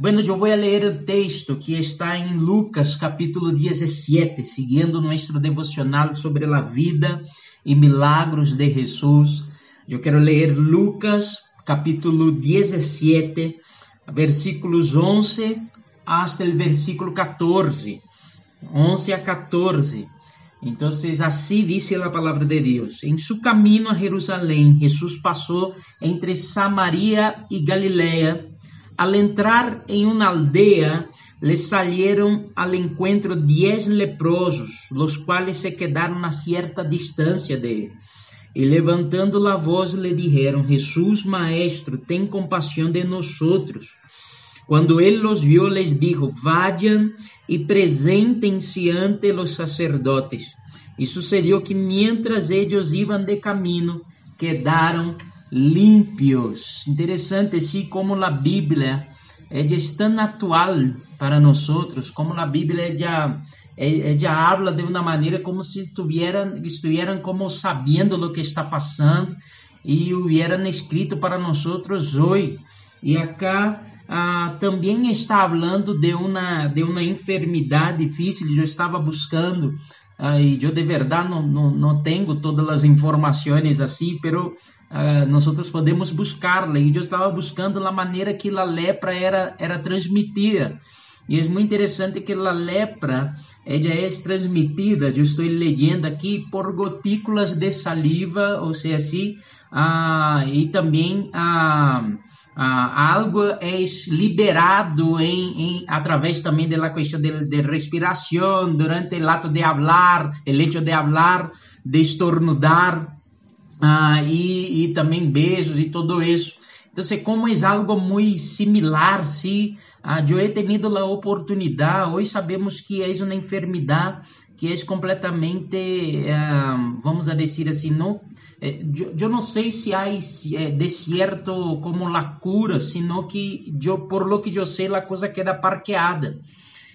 Bueno, eu vou ler o texto que está em Lucas capítulo 17, seguindo nosso devocional sobre a vida e milagros de Jesus. Eu quero ler Lucas capítulo 17, versículos 11 hasta o versículo 14. 11 a 14. Então, assim diz a palavra de Deus. Em seu caminho a Jerusalém, Jesus passou entre Samaria e Galileia Al entrar em uma aldeia, le salieron al encuentro diez leprosos, los cuales se quedaron a cierta distancia de él. E levantando la voz le dijeron, Jesús Maestro, ten compasión de nosotros. Cuando él los vio, les dijo, vayan y preséntense ante los sacerdotes. Y sucedió que mientras ellos iban de camino, quedaron límpios. Interessante assim como a Bíblia é de tão atual para nós outros, como a Bíblia é de é, é de habla de uma maneira como se estuvieran, estuvieran como sabendo o que está passando e hubieran escrito para nós outros hoje. E acá ah, também está falando de uma de uma enfermidade difícil. Eu estava buscando ah, e eu de verdade não, não, não tenho todas as informações assim, pero uh, nós podemos buscar-la. E eu estava buscando a maneira que a lepra era, era transmitida. E é muito interessante que a lepra é transmitida, eu estou lendo aqui, por gotículas de saliva, ou seja, assim, ah, e também ah, ah, algo é liberado em, em, através também da questão de, de respiração, durante o ato de hablar, o hecho de hablar, de estornudar, ah, e, e também beijos e tudo isso. Então, como é algo muito similar, se ah, eu he tenido a oportunidade, hoje sabemos que é uma enfermidade que é completamente, ah, vamos dizer assim, não, eh, não sei se há eh, como a cura, sino que por lo que eu sei, a coisa queda parqueada.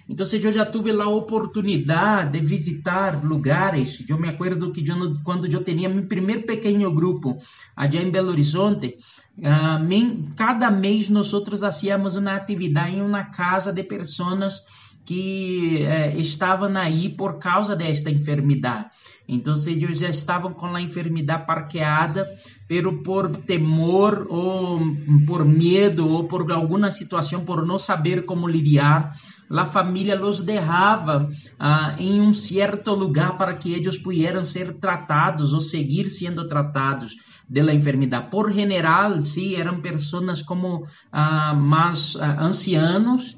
Então, eu já tive a oportunidade de visitar lugares. Eu me acordo que eu, quando eu tinha meu primeiro pequeno grupo, allá em Belo Horizonte, uh, cada mês nós hacíamos uma atividade em uma casa de pessoas que eh, estavam aí por causa desta enfermidade. Então, eles já estavam com a enfermidade parqueada, pero por temor ou por medo ou por alguma situação, por não saber como lidar, a família los deixava ah, em um certo lugar para que eles pudessem ser tratados ou seguir sendo tratados da enfermidade. Por general, sim, eram pessoas como ah, mais ah, ancianos,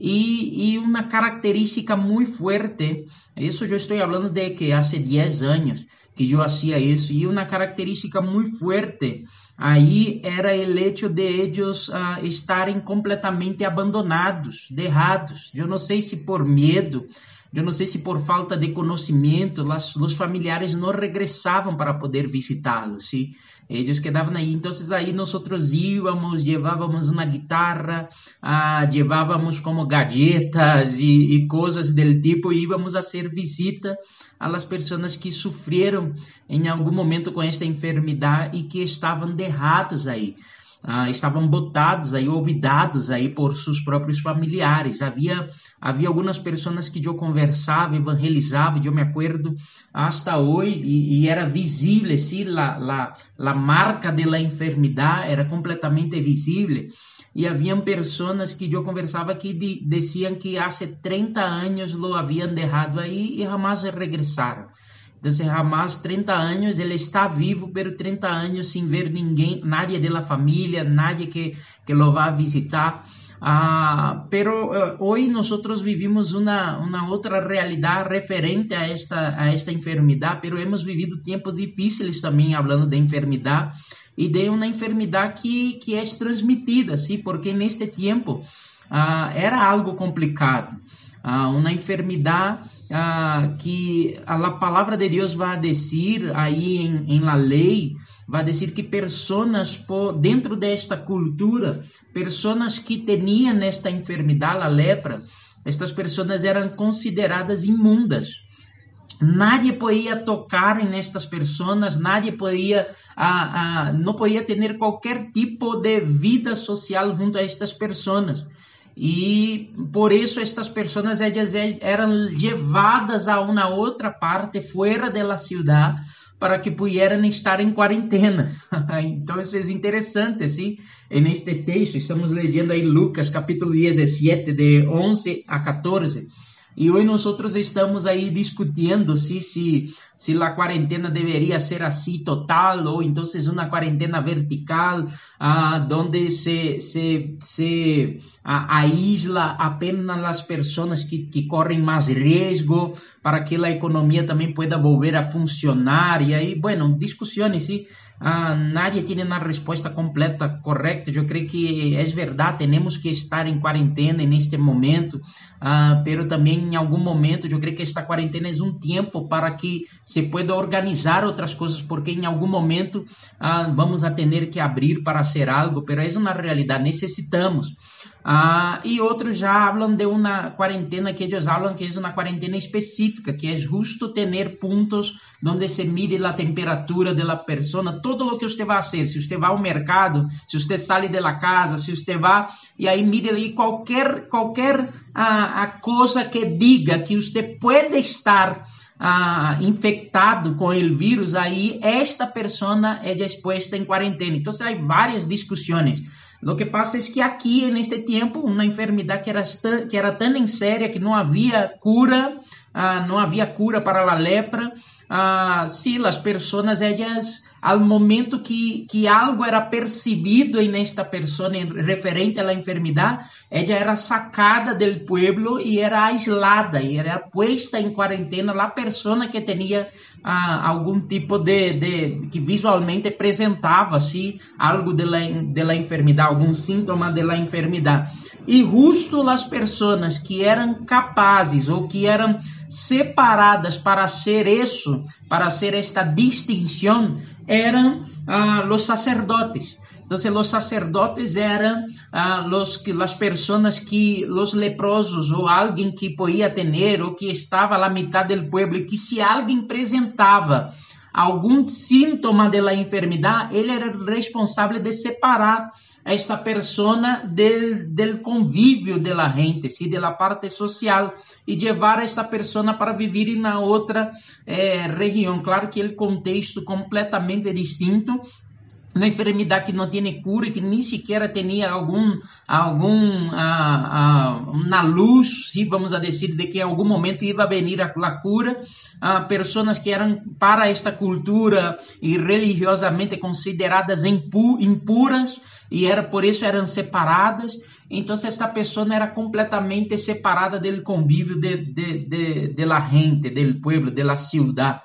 e, e uma característica muito forte, isso eu estou falando de que há 10 anos, que eu fazia isso, e uma característica muito forte aí era o hecho de eles uh, estarem completamente abandonados, derrados. Eu não sei se por medo, eu não sei se por falta de conhecimento, os familiares não regressavam para poder visitá-los, ¿sí? Eles quedavam aí. Então, aí nós íamos, levávamos uma guitarra, ah, levávamos como galletas e, e coisas do tipo, e íamos a ser visita las pessoas que sofreram em algum momento com esta enfermidade e que estavam derrados aí ah, estavam botados aí, olvidados aí por seus próprios familiares. Havia havia algumas pessoas que eu conversava, evangelizava, eu me acordo hasta hoje e, e era visível, sim, la, la, la marca de la enfermidade era completamente visível. E haviam pessoas que eu conversava que diziam que há 30 anos lo haviam deixado aí e jamais regressaram. Então, Hamas, 30 anos, ele está vivo, pero 30 anos sem ver ninguém, nadie de la família, nadie que, que lo vá visitar. Ah, pero uh, hoy nosotros vivimos una, una otra realidad referente a esta, a esta enfermedad, pero hemos vivido tempos difíceis também, hablando de enfermedad, e de uma enfermidade que, que é transmitida, sim, porque neste tempo ah, era algo complicado. Ah, uma enfermidade ah, que a palavra de Deus vai dizer aí em, em la lei, vai dizer que pessoas dentro desta cultura, pessoas que tinham esta enfermidade, a lepra, estas pessoas eram consideradas imundas. Nadie podía tocar en estas personas, nadie podía, ah, ah, no podía tener cualquier tipo de vida social junto a estas personas. E por isso estas pessoas eram levadas a uma outra parte fora da cidade para que pudieran estar em quarentena. então isso é interessante, sim? Neste texto, estamos lendo aí Lucas capítulo 17, de 11 a 14. E hoje nós estamos aí discutindo se, se, se a quarentena deveria ser assim total ou então uma quarentena vertical, ah, onde se, se, se ah, aísla apenas as pessoas que, que correm mais risco para que a economia também pueda volver a funcionar. E aí, bueno, discussões, sim. Ah, nadie tiene una respuesta completa, correcta. Yo creo que es verdad, tenemos que estar en cuarentena en este momento, ah, pero también en algún momento yo creo que esta cuarentena es un tiempo para que se pueda organizar otras cosas, porque en algún momento ah, vamos a tener que abrir para hacer algo, pero es una realidad, necesitamos. Ah, e outros já falam de uma quarentena que eles falam que é uma quarentena específica, que é justo ter pontos onde se mide a temperatura da pessoa, todo o que você vai fazer, se você vai ao mercado, se você sai da casa, se você vai, e aí mide ali qualquer, qualquer ah, a coisa que diga que você pode estar ah, infectado com o vírus, aí esta pessoa é exposta em quarentena. Então, há várias discussões. Lo que pasa es que aquí en este tiempo una enfermedad que era, que era tan en seria que no había cura, uh, no había cura para la lepra, uh, sí, las personas ellas ao momento que, que algo era percebido em esta pessoa referente à enfermidade, ela era sacada do pueblo e era aislada, e era puesta em quarentena a pessoa que tinha algum tipo de, de, que visualmente apresentava assim algo de la enfermidade, algum síntoma da enfermidade. E justo as pessoas que eram capazes ou que eram separadas para ser isso, para ser esta distinção, eram ah, os sacerdotes. Então, os sacerdotes eram ah, los que, as pessoas que, os leprosos, ou alguém que podia ter, ou que estava à metade do povo, e que se alguém apresentava algum síntoma da enfermidade, ele era responsável de separar esta persona del, del convívio de la gente, de la parte social, e levar esta persona para viver em outra eh, região. Claro que o contexto completamente distinto, uma enfermidade que não tem cura, que nem sequer tinha algum, algum ah, ah, luz, se vamos a dizer, de que em algum momento ia venir a, a cura, ah, pessoas que eram para esta cultura e religiosamente consideradas impu, impuras e era por isso eram separadas. Então esta pessoa era completamente separada do convívio de, de, de, de la gente, do pueblo, de la ciudad.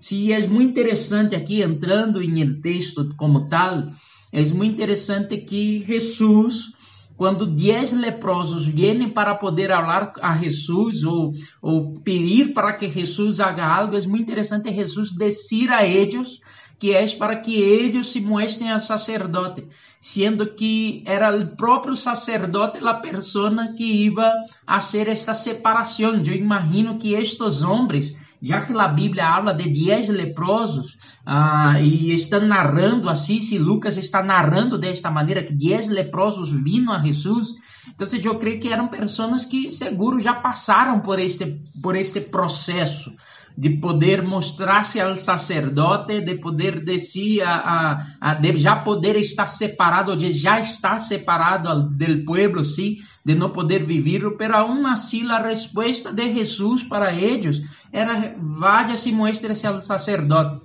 Se é muito interessante aqui, entrando em texto como tal, é muito interessante que Jesus, quando dez leprosos vêm para poder falar a Jesus ou, ou pedir para que Jesus haga algo, é muito interessante Jesus descer a eles que é para que eles se mostrem ao sacerdote, sendo que era o próprio sacerdote a pessoa que ia a ser esta separação. Eu imagino que estes homens já que a Bíblia habla de dez leprosos ah, e está narrando assim, se Lucas está narrando desta maneira que dez leprosos vindo a Jesus, então eu creio que eram pessoas que seguro já passaram por este por este processo de poder mostrar-se ao sacerdote, de poder descer a, a, de já poder estar separado, de já estar separado do povo, sim, de não poder viver, pero aún assim a resposta de Jesus para eles era vaya se muestre-se ao sacerdote.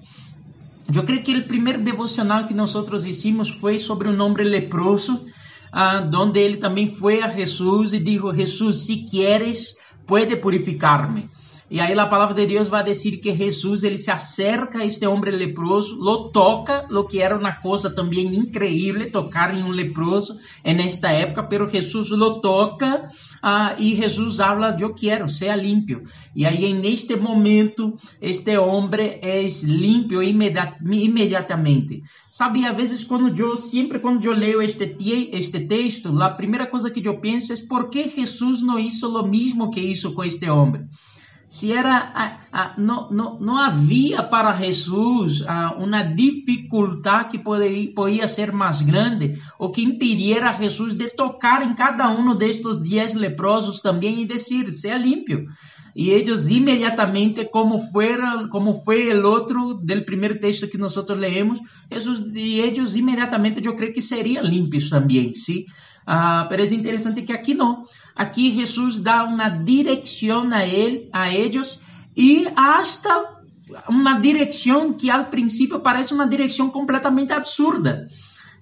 Eu creio que o primeiro devocional que nós hicimos foi sobre um homem leproso, ah, onde ele também foi a Jesus e disse: Jesus, se queres, pode purificar-me. E aí a palavra de Deus vai dizer que Jesus ele se acerca a este homem leproso, lo toca, lo que era uma coisa também increíble tocar em um leproso nesta época, pero Jesus lo toca ah, e Jesus habla, eu quero, seja limpo. E aí neste momento este homem é limpo imediatamente. Sabe, às vezes quando eu sempre quando eu leio este este texto, a primeira coisa que eu penso é por que Jesus não hizo o mesmo que isso com este homem. Se era não, não, não havia para Jesus uma dificuldade que poderia, podia ser mais grande ou que impediera a Jesus de tocar em cada um destes dez leprosos também e dizer, seja limpio. E eles imediatamente, como fuera, como foi o outro del primeiro texto que nós leemos, Jesus e eles imediatamente eu creio que seriam limpos também, sim. Ah, mas é interessante que aqui não. Aqui Jesus dá uma direção a ele, a eles e hasta uma direção que ao princípio parece uma direção completamente absurda.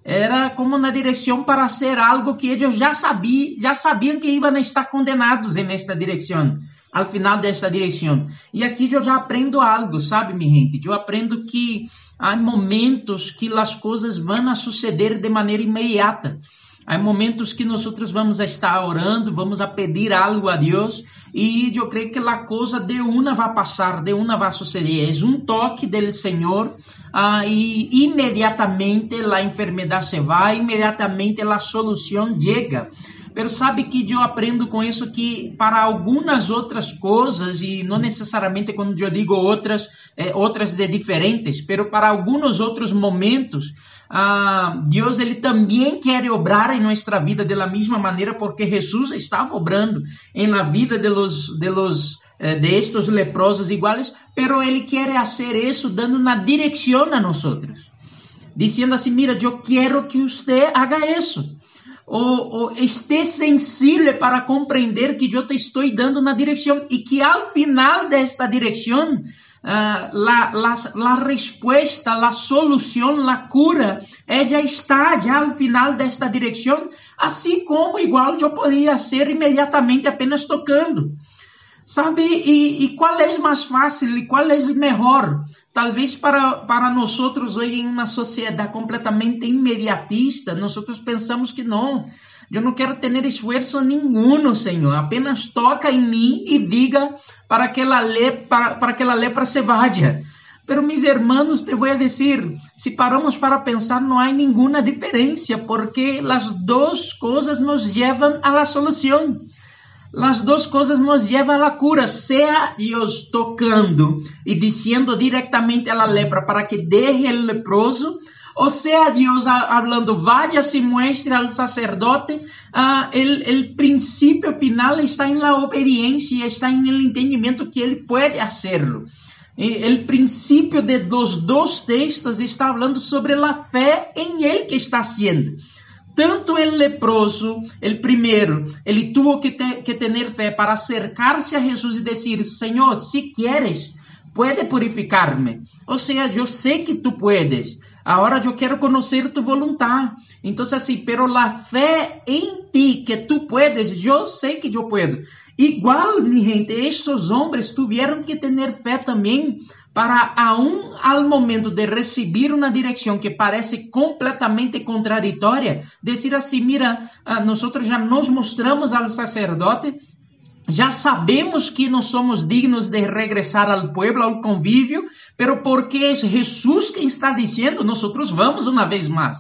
Era como uma direção para ser algo que eles já sabiam, já sabiam que iam estar condenados nesta direção, ao final desta direção. E aqui eu já aprendo algo, sabe, minha gente? Eu aprendo que há momentos que as coisas vão suceder de maneira imediata. Há momentos que nós vamos estar orando, vamos a pedir algo a Deus e eu creio que a coisa de uma vai passar, de uma vai suceder. É um toque do Senhor ah, e imediatamente a enfermidade se vai, imediatamente a solução chega. Mas sabe que eu aprendo com isso que para algumas outras coisas, e não necessariamente quando eu digo outras, é, outras de diferentes, mas para alguns outros momentos, ah, Deus ele também quer obrar em nossa vida da mesma maneira, porque Jesus estava obrando em la vida de los, de los eh, de estos leprosos iguales, pero ele quer fazer isso dando uma direção a nós, dizendo assim: mira, eu quero que você haga isso. Ou, ou esteja sensível para compreender que eu te estou dando uma direção e que ao final desta direção uh, la, la, la respuesta, la solução, la cura, ela está já ao final desta direção, assim como igual eu poderia ser imediatamente apenas tocando. Sabe? E, e qual é mais fácil e qual é melhor? Talvez para, para nós hoje em uma sociedade completamente imediatista, nós pensamos que não. Eu não quero ter esforço nenhum, Senhor. Apenas toca em mim e diga para que ela lê para, para que ela lepra se vaya. Pero mis hermanos, te voy a decir, si paramos para pensar, no hay ninguna diferencia, porque las dos cosas nos a la solución. Las dos cosas nos llevan a la cura, sea Dios tocando y diciendo directamente a la lepra para que deje el leproso, ou seja, Deus falando, vaya se muestre al sacerdote, el princípio final está em la obediência, está em el entendimento que ele pode hacerlo. O princípio de dos dois textos está falando sobre a fé em ele que está sendo. Tanto el leproso, el primeiro, ele tuvo que, te, que ter fé para acercar-se a Jesus e dizer: Senhor, se quieres, puede purificar-me. Ou seja, eu sei que tu puedes. Ahora eu quero conhecer tu voluntad. Então, assim, pero la fé em ti que tu puedes, eu sei que eu puedo. Igual, mi gente, estes homens tuvieron que ter fé também para aún al momento de receber uma direção que parece completamente contraditória, dizer assim, mira, ah, nós já nos mostramos ao sacerdote já sabemos que não somos dignos de regressar ao pueblo, ao convívio, pero porque é Jesus quem está dizendo, nós vamos uma vez mais.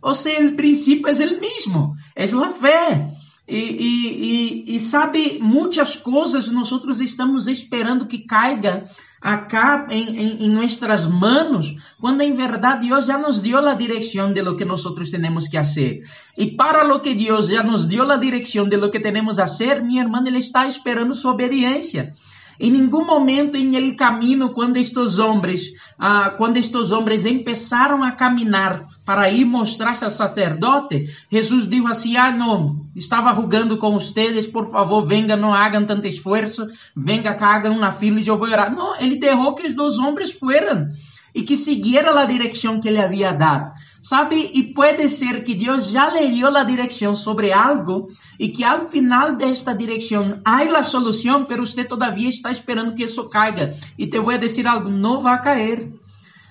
Ou seja, o princípio é o mesmo, é a fé. E, e, e, e, sabe, muitas coisas nós estamos esperando que caiga acá em, em, em nossas mãos, quando em verdade Deus já nos deu a direção de lo que nós temos que fazer. E para lo que Deus já nos deu a direção de lo que temos a fazer, minha irmã, Ele está esperando sua obediência. Em nenhum momento em el caminho, quando estes homens, ah, quando estes homens começaram a caminhar para ir mostrar-se ao sacerdote, Jesus disse assim: Ah, não, estava rugando com vocês, por favor, venga, não hagam tanto esforço, venga, cagam uma fila e eu vou orar. Não, ele derrou que os dois homens fueran e que siguieran a direção que ele havia dado. Sabe? E pode ser que Deus já lhe deu a direção sobre algo e que ao final desta direção há a solução, mas você todavia está esperando que isso caiga. E te vou dizer algo: não vai cair,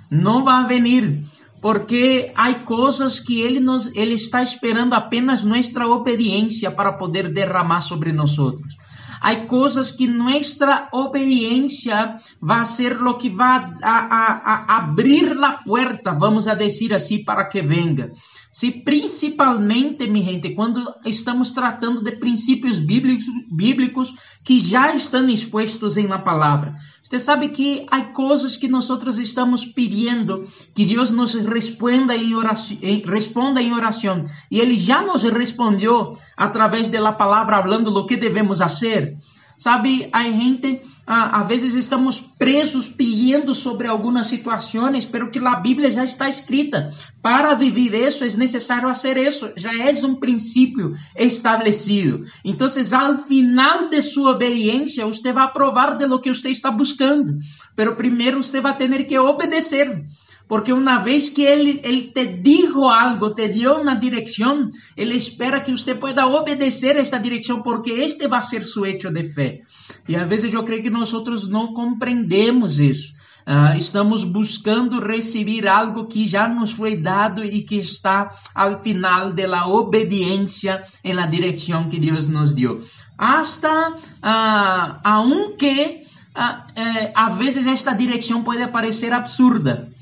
não vai vir, porque há coisas que ele nos ele está esperando apenas nossa obediência para poder derramar sobre nós outros. Há coisas que nossa obediência vai ser o que vai a, a, a abrir a porta, vamos a dizer assim, para que venga. Se principalmente, mi gente, quando estamos tratando de princípios bíblicos, bíblicos que já estão expostos em la palavra. Você sabe que há coisas que nós estamos pedindo que Deus nos responda em oração, responda em oração, e Ele já nos respondeu através da palavra, falando do que devemos fazer. Sabe, a gente, a, vezes estamos presos pedindo sobre algumas situações, pero que a Bíblia já está escrita. Para viver isso é necessário fazer isso. Já é um princípio estabelecido. Então, ao final de sua obediência, você vai provar de lo que você está buscando. Pero primeiro você vai ter que obedecer. Porque uma vez que ele, ele te dijo algo, te dio uma direção, ele espera que você pueda obedecer esta direção, porque este vai ser seu hecho de fé. E às vezes eu creio que nós não compreendemos isso. Uh, estamos buscando receber algo que já nos foi dado e que está ao final da obediência la direção que Deus nos deu. Hasta uh, aunque uh, eh, às vezes esta direção pode parecer absurda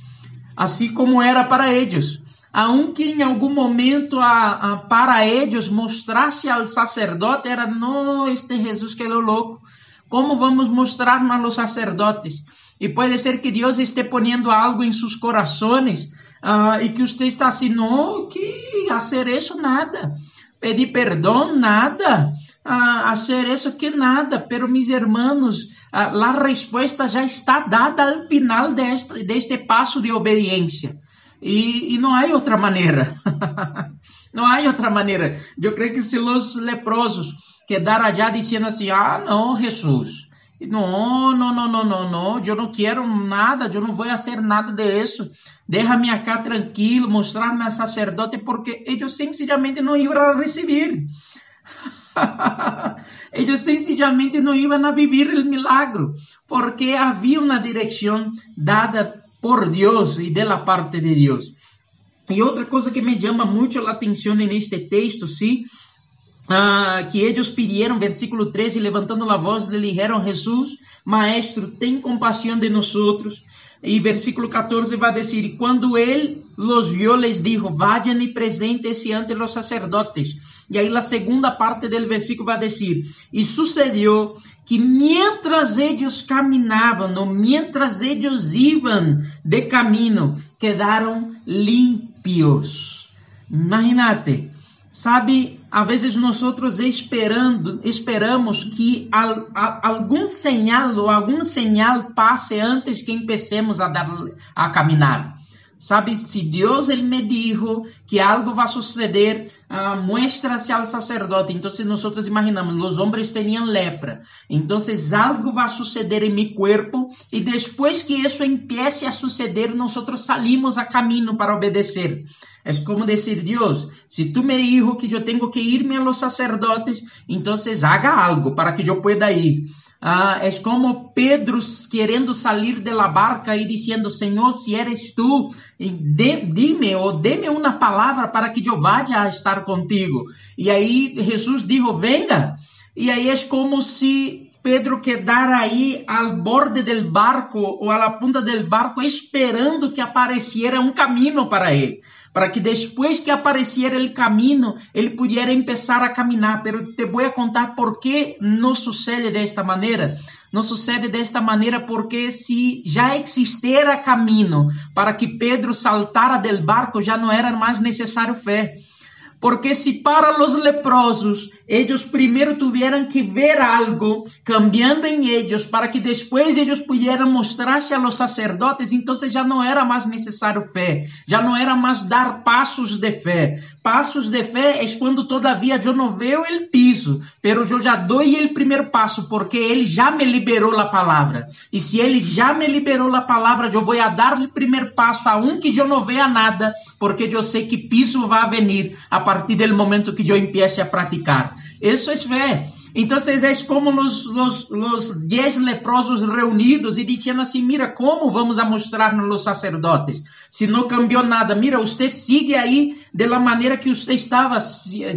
assim como era para eles. Aunque em algum momento a, a, para eles mostrasse ao sacerdote, era, não, este Jesus que é louco, como vamos mostrar a los sacerdotes? E pode ser que Deus esteja ponendo algo em seus corações uh, e que você está assim, não, que fazer isso? Nada, pedir perdão? Nada, uh, hacer isso que nada, pero mis hermanos, a, a resposta já está dada ao final deste, deste passo de obediência. E, e não há outra maneira. não há outra maneira. Eu creio que se os leprosos quedaram já dizendo assim: ah, não, Jesus. Não, não, não, não, não, não, eu não quero nada, eu não vou fazer nada disso. Deixa-me cá tranquilo, mostrar-me a sacerdote, porque eles sencillamente não iam receber. Eles sencillamente não iam a viver o milagre, porque havia uma direção dada por Deus e da parte de Deus. E outra coisa que me chama muito a atenção neste texto, sim, ah, que eles pediram, versículo 13, levantando a voz, lhe dijeron, Jesus, Maestro, tem compaixão de nós. E versículo 14 vai dizer: Quando ele los viu, les dijo: Vayan e presente-se ante os sacerdotes. E aí, a segunda parte do versículo vai dizer: E sucedeu que mientras eles caminavam, ou mientras eles iam de caminho, quedaram limpios. Imagínate, sabe, às vezes nós esperando, esperamos que al, sinal ou algum sinal passe antes que empecemos a dar a caminhar. Sabe, se Deus ele me dijo que algo vai suceder, uh, muestra-se ao sacerdote. Então, nós imaginamos, os homens tinham lepra. Então, algo vai suceder em meu corpo e depois que isso empiece a suceder, nós salimos a caminho para obedecer. É como dizer, Deus, se tu me dijo que eu tenho que irme a los sacerdotes, então haga algo para que eu pueda ir. Ah, é como Pedro querendo sair de la barca e dizendo, Senhor, se eres tu, dime ou deme uma palavra para que eu vá a estar contigo. E aí Jesus dijo, venga. E aí é como se Pedro quedara aí ao borde del barco ou à punta del barco esperando que apareciera um caminho para ele para que depois que apareciera o caminho, ele pudesse começar a caminhar. Pero te vou contar por que não sucede desta maneira. Não sucede desta maneira porque se já existiera caminho para que Pedro saltara del barco, já não era mais necessário fé. Porque se para os leprosos, eles primeiro tiveram que ver algo cambiando em eles para que depois eles pudieran mostrar-se a los sacerdotes, então já não era mais necessário fé, já não era mais dar passos de fé. Passos de fé é quando todavia eu não vejo o piso, pero eu já dou o primeiro passo, porque ele já me liberou a palavra. E se ele já me liberou a palavra, eu vou dar o primeiro passo a um que eu não veja nada, porque eu sei que piso vai vir a partir do momento que eu empiece a praticar. Isso é fé. Então, é como os, os, os dez leprosos reunidos e dizendo assim: Mira, como vamos a mostrar nos sacerdotes? Se não cambiou nada, mira, você sigue aí de la que você estava,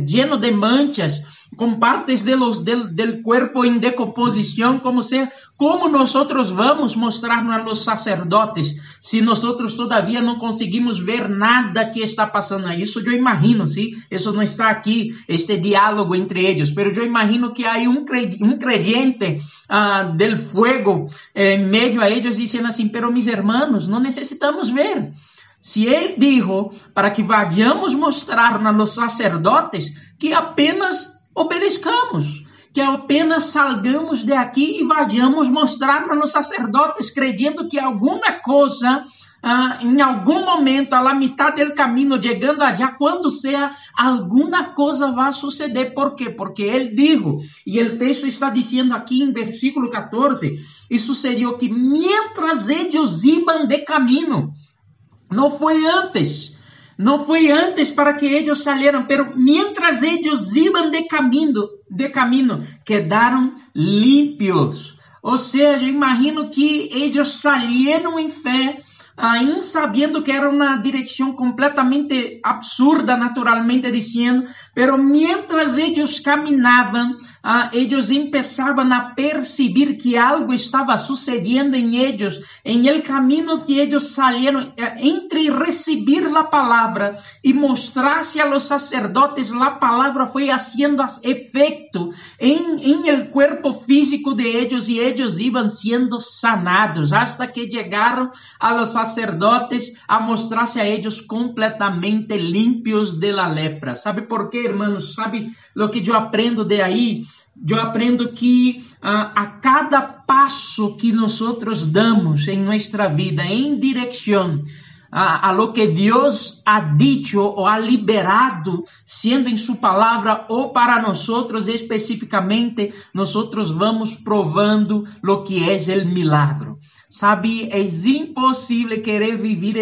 lleno de manchas, con partes de los, del, del cuerpo en decomposición, como sea, ¿cómo nosotros vamos a mostrarnos a los sacerdotes si nosotros todavía no conseguimos ver nada que está pasando? Eso yo imagino, ¿sí? Eso no está aquí, este diálogo entre ellos, pero yo imagino que hay un, un creyente uh, del fuego en medio a ellos diciendo así, pero mis hermanos, no necesitamos ver. Se ele dijo para que vayamos mostrar a los sacerdotes que apenas obedezcamos, que apenas salgamos de aqui e vayamos mostrar a los sacerdotes, creyendo que alguma coisa ah, em algum momento, a la mitad del caminho, chegando allá, quando seja, alguma coisa vai suceder. ¿Por quê? Porque ele dijo, e o texto está dizendo aqui em versículo 14, e sucedeu que mientras ellos iban de caminho, não foi antes. Não foi antes para que eles salieran, pero mientras ellos iban de caminho, de quedaram limpios. Ou seja, imagino que eles salieron em fé, aún sabiendo que era una dirección completamente absurda, naturalmente diciendo, pero mientras ellos caminaban, uh, ellos empezaban a percibir que algo estaba sucediendo en ellos, en el camino que ellos salieron, eh, entre recibir la palabra y mostrarse a los sacerdotes, la palabra fue haciendo efecto en, en el cuerpo físico de ellos y ellos iban siendo sanados hasta que llegaron a los sacerdotes sacerdotes a mostrar-se a eles completamente limpios de la lepra. ¿Sabe por quê, hermanos? ¿Sabe lo que eu aprendo de aí? Eu aprendo que uh, a cada passo que nós damos em nossa vida em direção a, a, lo que Deus ha dicho ou ha liberado, sendo em sua palavra ou para nós especificamente, nós vamos provando lo que é o milagro. Sabe, é impossível querer viver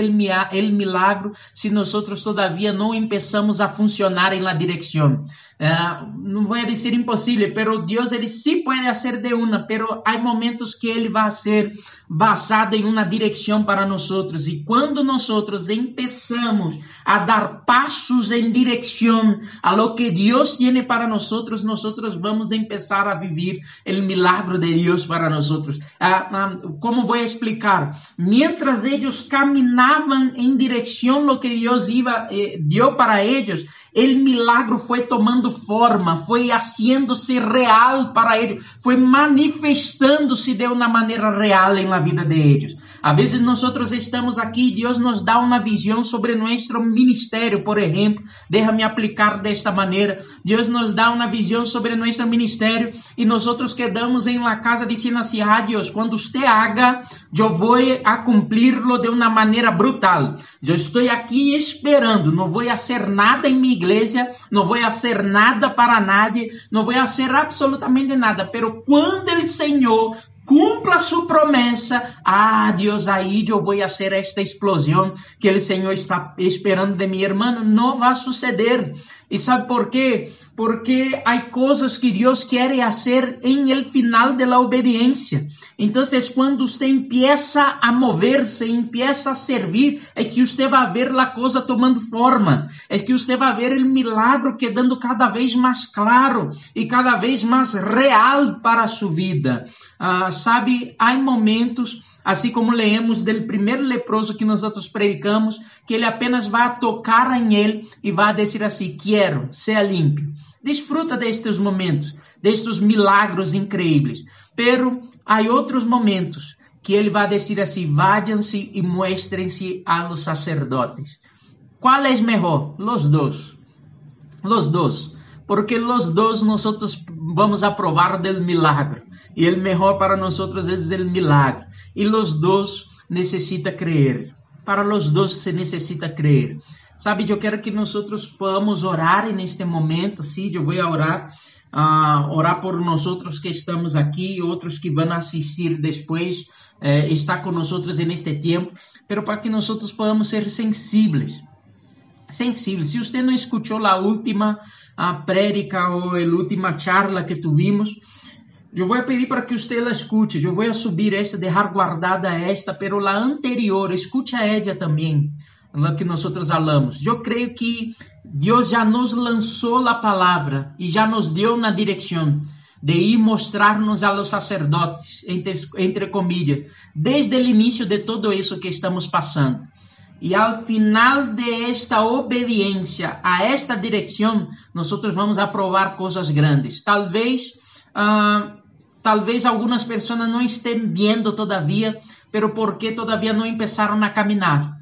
o milagro se nós todavia não começamos a funcionar la direção. Uh, não vou dizer impossível, pero Deus ele sí pode fazer de uma, pero há momentos que ele vai ser basado em uma direção para nós e quando nós começamos a dar passos em direção a lo que Deus tem para nós, nós vamos começar a viver o milagre de Deus para nós. Uh, uh, como vou explicar? Mientras eles caminavam em direção a lo que Deus iba, eh, deu para eles, o milagre foi tomando forma, foi haciendo-se real para eles, foi manifestando-se de uma maneira real em la vida de eles. A vezes nós estamos aqui e Deus nos dá uma visão sobre nosso ministério, por exemplo. Déjame aplicar desta maneira. Deus nos dá uma visão sobre nosso ministério e nós quedamos em la casa dizendo assim: Ah, Deus, quando você haga, eu vou a cumprir-lo de uma maneira brutal. Eu estou aqui esperando, não vou fazer nada em minha igreja, não vou fazer nada para nadie, não vou fazer absolutamente nada, pero quando o Senhor cumpla sua promessa, ah, Deus, aí eu vou fazer esta explosão que o Senhor está esperando de minha irmã, não vai suceder. E sabe por quê? Porque há coisas que Deus quer fazer em el final de la. Então, quando você empieza a mover-se, empieza a servir, é que você vai ver a coisa tomando forma. É que você vai ver o milagre quedando cada vez mais claro e cada vez mais real para sua vida. Ah, sabe, há momentos Assim como leemos do primeiro leproso que nós outros predicamos, que ele apenas vai tocar em ele e vai dizer assim: Quero, seja limpo. Desfruta destes momentos, destes milagros incríveis. Pero há outros momentos que ele vai dizer assim: Váyanse e mostrem-se a los sacerdotes. Qual é melhor? Los dois. Los dois. Porque los dois nós vamos aprovar del milagre. E o melhor para nós é o milagre. E os dois necessita crer. Para os dois se necessita crer. Sabe, eu quero que nós podamos orar neste momento. Sim, eu vou orar. Uh, orar por nós que estamos aqui, outros que vão assistir depois, eh, está nós neste tempo, pero para que nós podamos ser sensíveis. Sensíveis. Se você não escutou a última a prédica ou a última charla que tuvimos, eu vou pedir para que você la escute. Eu vou subir esta, deixar guardada esta, pero la anterior, escute a ella também, la que nós falamos. Eu creio que Deus já nos lançou a palavra e já nos deu na direção de ir mostrar-nos a los sacerdotes, entre, entre desde o início de todo isso que estamos passando. E ao final de esta obediência a esta direção, nós vamos aprovar coisas grandes. Talvez, uh, talvez algumas pessoas não estejam vendo todavia, pero porque todavia não começaram a caminhar.